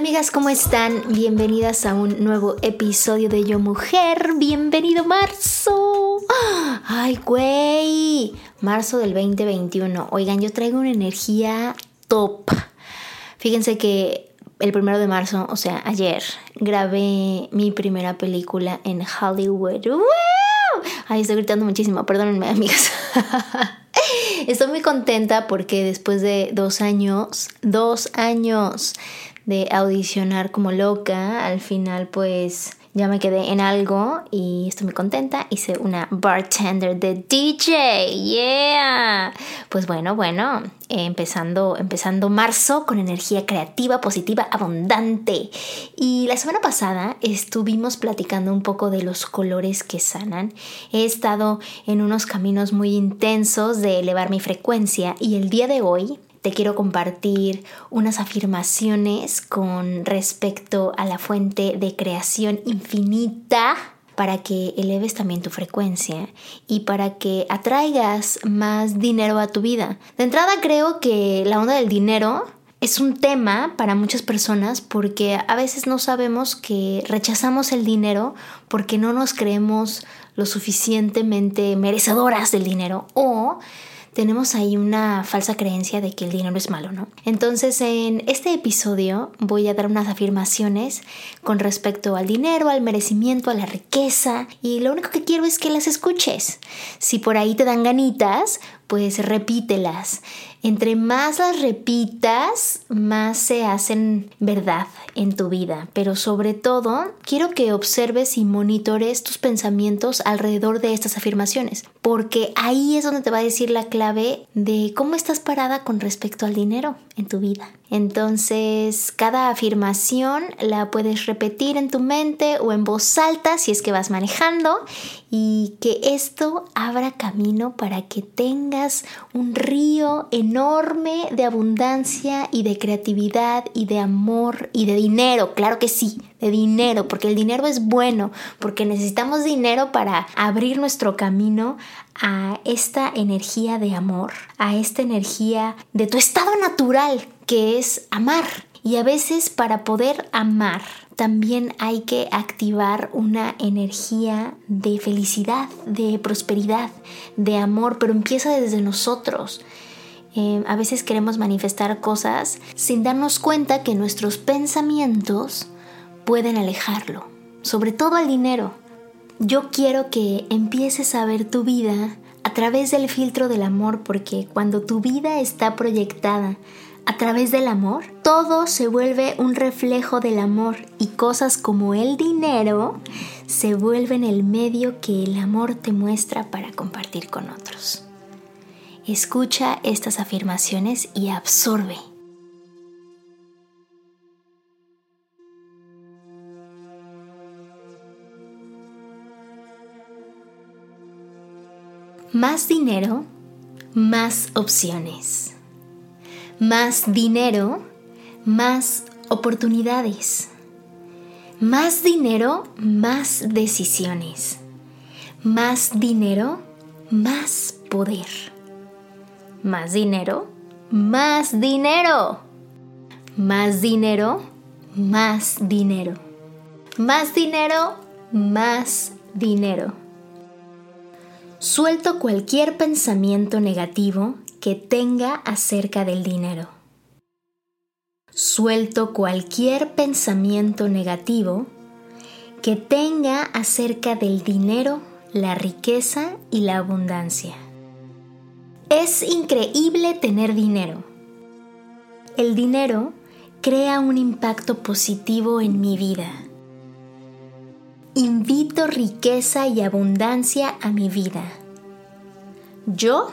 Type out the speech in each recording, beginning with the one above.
amigas, ¿cómo están? Bienvenidas a un nuevo episodio de Yo Mujer. Bienvenido marzo. Ay, güey. Marzo del 2021. Oigan, yo traigo una energía top. Fíjense que el primero de marzo, o sea, ayer, grabé mi primera película en Hollywood. ¡Wow! Ay, estoy gritando muchísimo, perdónenme, amigas. Estoy muy contenta porque después de dos años, dos años de audicionar como loca, al final pues ya me quedé en algo y estoy muy contenta. Hice una bartender de DJ. Yeah. Pues bueno, bueno, empezando empezando marzo con energía creativa, positiva, abundante. Y la semana pasada estuvimos platicando un poco de los colores que sanan. He estado en unos caminos muy intensos de elevar mi frecuencia y el día de hoy te quiero compartir unas afirmaciones con respecto a la fuente de creación infinita para que eleves también tu frecuencia y para que atraigas más dinero a tu vida. De entrada creo que la onda del dinero es un tema para muchas personas porque a veces no sabemos que rechazamos el dinero porque no nos creemos lo suficientemente merecedoras del dinero o tenemos ahí una falsa creencia de que el dinero es malo, ¿no? Entonces en este episodio voy a dar unas afirmaciones con respecto al dinero, al merecimiento, a la riqueza y lo único que quiero es que las escuches. Si por ahí te dan ganitas, pues repítelas. Entre más las repitas, más se hacen verdad en tu vida. Pero sobre todo, quiero que observes y monitores tus pensamientos alrededor de estas afirmaciones, porque ahí es donde te va a decir la clave de cómo estás parada con respecto al dinero en tu vida. Entonces, cada afirmación la puedes repetir en tu mente o en voz alta si es que vas manejando y que esto abra camino para que tengas un río enorme de abundancia y de creatividad y de amor y de dinero, claro que sí, de dinero, porque el dinero es bueno, porque necesitamos dinero para abrir nuestro camino a esta energía de amor, a esta energía de tu estado natural, que es amar. Y a veces para poder amar también hay que activar una energía de felicidad, de prosperidad, de amor, pero empieza desde nosotros. Eh, a veces queremos manifestar cosas sin darnos cuenta que nuestros pensamientos pueden alejarlo, sobre todo el dinero. Yo quiero que empieces a ver tu vida a través del filtro del amor porque cuando tu vida está proyectada a través del amor, todo se vuelve un reflejo del amor y cosas como el dinero se vuelven el medio que el amor te muestra para compartir con otros. Escucha estas afirmaciones y absorbe. Más dinero, más opciones. Más dinero, más oportunidades. Más dinero, más decisiones. Más dinero, más poder. Más dinero, más dinero. Más dinero, más dinero. Más dinero, más dinero. Suelto cualquier pensamiento negativo que tenga acerca del dinero. Suelto cualquier pensamiento negativo que tenga acerca del dinero, la riqueza y la abundancia. Es increíble tener dinero. El dinero crea un impacto positivo en mi vida. Invito riqueza y abundancia a mi vida. Yo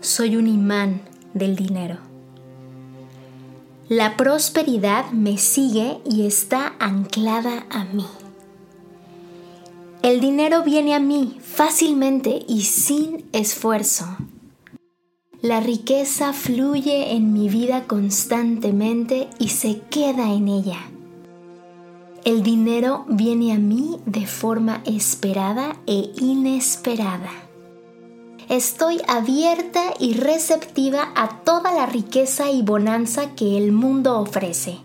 soy un imán del dinero. La prosperidad me sigue y está anclada a mí. El dinero viene a mí fácilmente y sin esfuerzo. La riqueza fluye en mi vida constantemente y se queda en ella. El dinero viene a mí de forma esperada e inesperada. Estoy abierta y receptiva a toda la riqueza y bonanza que el mundo ofrece.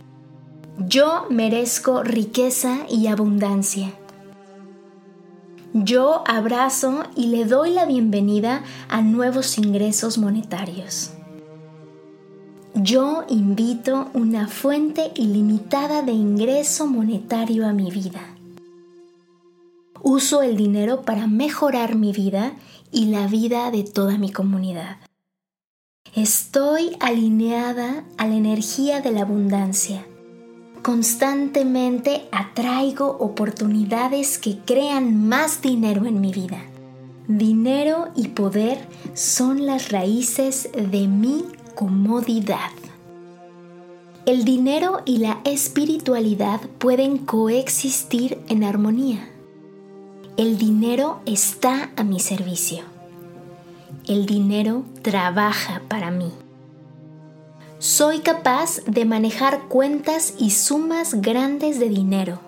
Yo merezco riqueza y abundancia. Yo abrazo y le doy la bienvenida a nuevos ingresos monetarios. Yo invito una fuente ilimitada de ingreso monetario a mi vida. Uso el dinero para mejorar mi vida y la vida de toda mi comunidad. Estoy alineada a la energía de la abundancia. Constantemente atraigo oportunidades que crean más dinero en mi vida. Dinero y poder son las raíces de mi comodidad. El dinero y la espiritualidad pueden coexistir en armonía. El dinero está a mi servicio. El dinero trabaja para mí. Soy capaz de manejar cuentas y sumas grandes de dinero.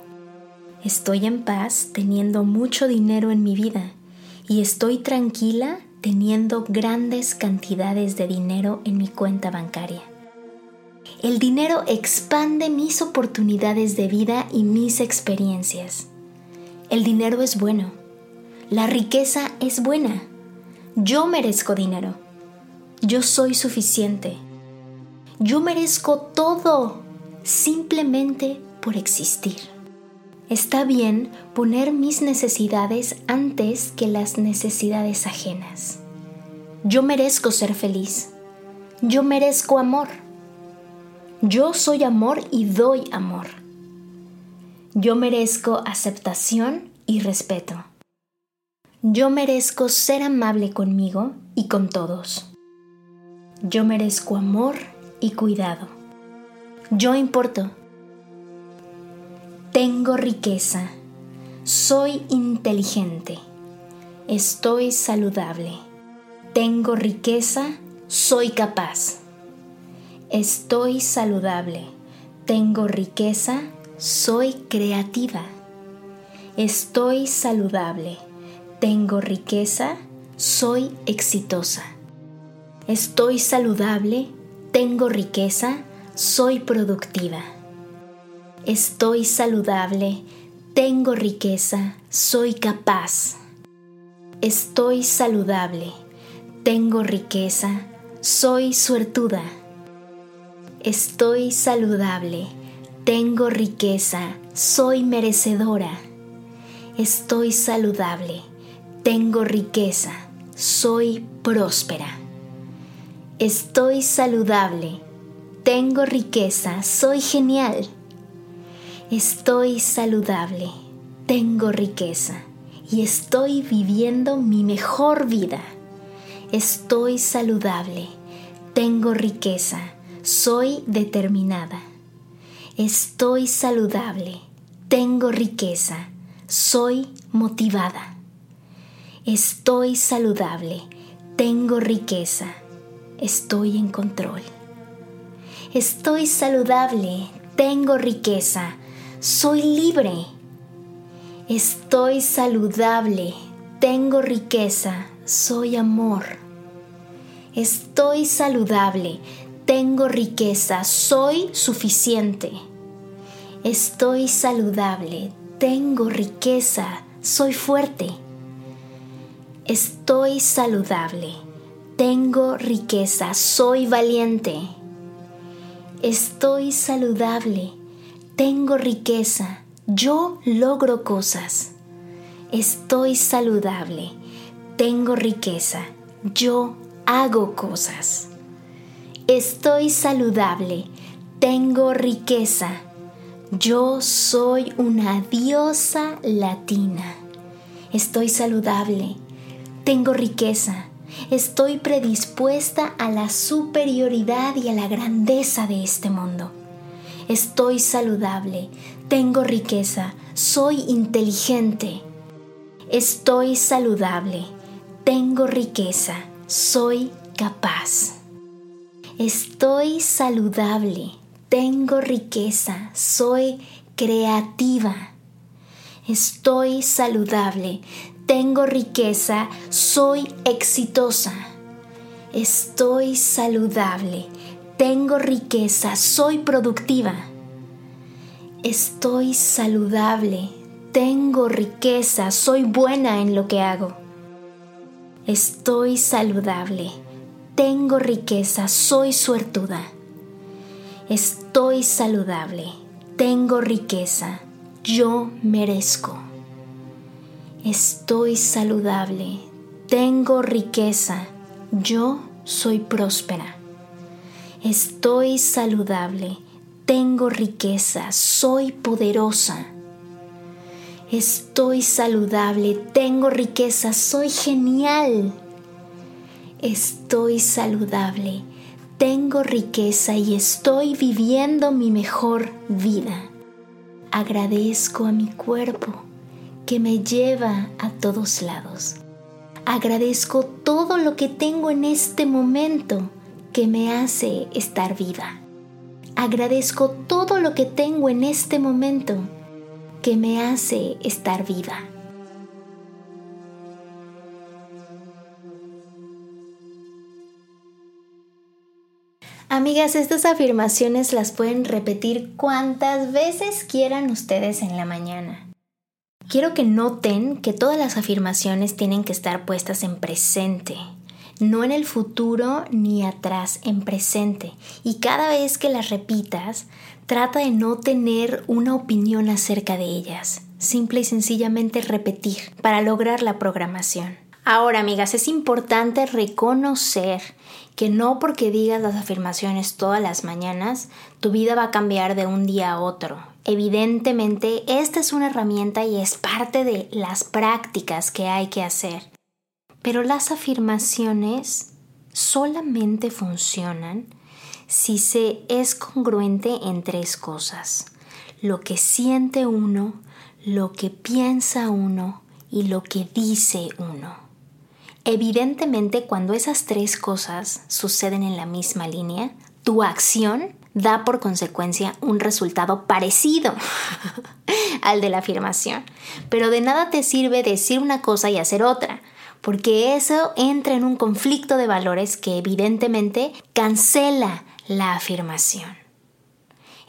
Estoy en paz teniendo mucho dinero en mi vida y estoy tranquila teniendo grandes cantidades de dinero en mi cuenta bancaria. El dinero expande mis oportunidades de vida y mis experiencias. El dinero es bueno. La riqueza es buena. Yo merezco dinero. Yo soy suficiente. Yo merezco todo simplemente por existir. Está bien poner mis necesidades antes que las necesidades ajenas. Yo merezco ser feliz. Yo merezco amor. Yo soy amor y doy amor. Yo merezco aceptación y respeto. Yo merezco ser amable conmigo y con todos. Yo merezco amor y cuidado. Yo importo. Tengo riqueza. Soy inteligente. Estoy saludable. Tengo riqueza. Soy capaz. Estoy saludable. Tengo riqueza soy creativa. Estoy saludable. Tengo riqueza. Soy exitosa. Estoy saludable. Tengo riqueza. Soy productiva. Estoy saludable. Tengo riqueza. Soy capaz. Estoy saludable. Tengo riqueza. Soy suertuda. Estoy saludable tengo riqueza, soy merecedora. Estoy saludable, tengo riqueza, soy próspera. Estoy saludable, tengo riqueza, soy genial. Estoy saludable, tengo riqueza y estoy viviendo mi mejor vida. Estoy saludable, tengo riqueza, soy determinada. Estoy saludable, tengo riqueza, soy motivada. Estoy saludable, tengo riqueza, estoy en control. Estoy saludable, tengo riqueza, soy libre. Estoy saludable, tengo riqueza, soy amor. Estoy saludable, tengo riqueza, soy suficiente. Estoy saludable, tengo riqueza, soy fuerte. Estoy saludable, tengo riqueza, soy valiente. Estoy saludable, tengo riqueza, yo logro cosas. Estoy saludable, tengo riqueza, yo hago cosas. Estoy saludable, tengo riqueza. Yo soy una diosa latina. Estoy saludable. Tengo riqueza. Estoy predispuesta a la superioridad y a la grandeza de este mundo. Estoy saludable. Tengo riqueza. Soy inteligente. Estoy saludable. Tengo riqueza. Soy capaz. Estoy saludable. Tengo riqueza. Soy creativa. Estoy saludable. Tengo riqueza. Soy exitosa. Estoy saludable. Tengo riqueza. Soy productiva. Estoy saludable. Tengo riqueza. Soy buena en lo que hago. Estoy saludable. Tengo riqueza. Soy suertuda. Estoy saludable. Tengo riqueza. Yo merezco. Estoy saludable. Tengo riqueza. Yo soy próspera. Estoy saludable. Tengo riqueza. Soy poderosa. Estoy saludable. Tengo riqueza. Soy genial. Estoy saludable. Tengo riqueza y estoy viviendo mi mejor vida. Agradezco a mi cuerpo que me lleva a todos lados. Agradezco todo lo que tengo en este momento que me hace estar viva. Agradezco todo lo que tengo en este momento que me hace estar viva. Amigas, estas afirmaciones las pueden repetir cuantas veces quieran ustedes en la mañana. Quiero que noten que todas las afirmaciones tienen que estar puestas en presente, no en el futuro ni atrás, en presente. Y cada vez que las repitas, trata de no tener una opinión acerca de ellas, simple y sencillamente repetir para lograr la programación. Ahora, amigas, es importante reconocer que no porque digas las afirmaciones todas las mañanas, tu vida va a cambiar de un día a otro. Evidentemente, esta es una herramienta y es parte de las prácticas que hay que hacer. Pero las afirmaciones solamente funcionan si se es congruente en tres cosas. Lo que siente uno, lo que piensa uno y lo que dice uno. Evidentemente, cuando esas tres cosas suceden en la misma línea, tu acción da por consecuencia un resultado parecido al de la afirmación. Pero de nada te sirve decir una cosa y hacer otra, porque eso entra en un conflicto de valores que evidentemente cancela la afirmación.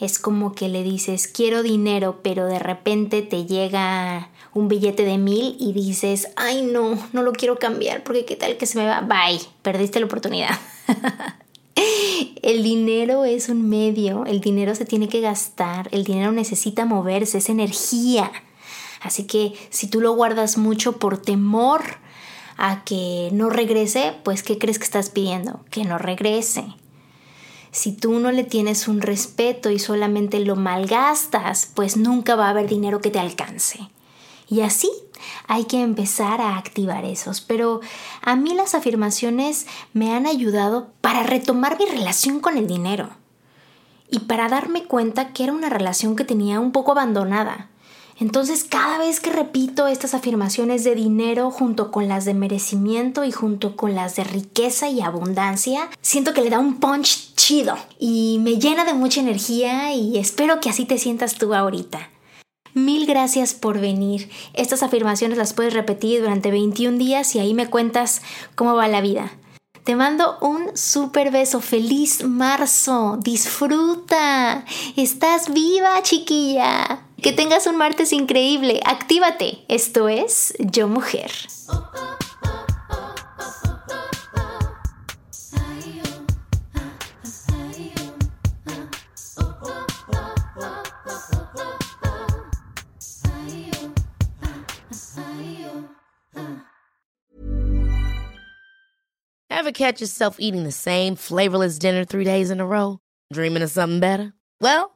Es como que le dices quiero dinero, pero de repente te llega un billete de mil y dices, ay no, no lo quiero cambiar porque qué tal que se me va, bye, perdiste la oportunidad. el dinero es un medio, el dinero se tiene que gastar, el dinero necesita moverse, es energía. Así que si tú lo guardas mucho por temor a que no regrese, pues ¿qué crees que estás pidiendo? Que no regrese. Si tú no le tienes un respeto y solamente lo malgastas, pues nunca va a haber dinero que te alcance. Y así hay que empezar a activar esos. Pero a mí las afirmaciones me han ayudado para retomar mi relación con el dinero y para darme cuenta que era una relación que tenía un poco abandonada. Entonces cada vez que repito estas afirmaciones de dinero junto con las de merecimiento y junto con las de riqueza y abundancia, siento que le da un punch chido y me llena de mucha energía y espero que así te sientas tú ahorita. Mil gracias por venir. Estas afirmaciones las puedes repetir durante 21 días y ahí me cuentas cómo va la vida. Te mando un super beso. Feliz marzo. Disfruta. Estás viva, chiquilla. Que tengas un martes increíble. Actívate. Esto es Yo Mujer. Ever catch yourself eating the same flavorless dinner three days in a row? Dreaming of something better? Well,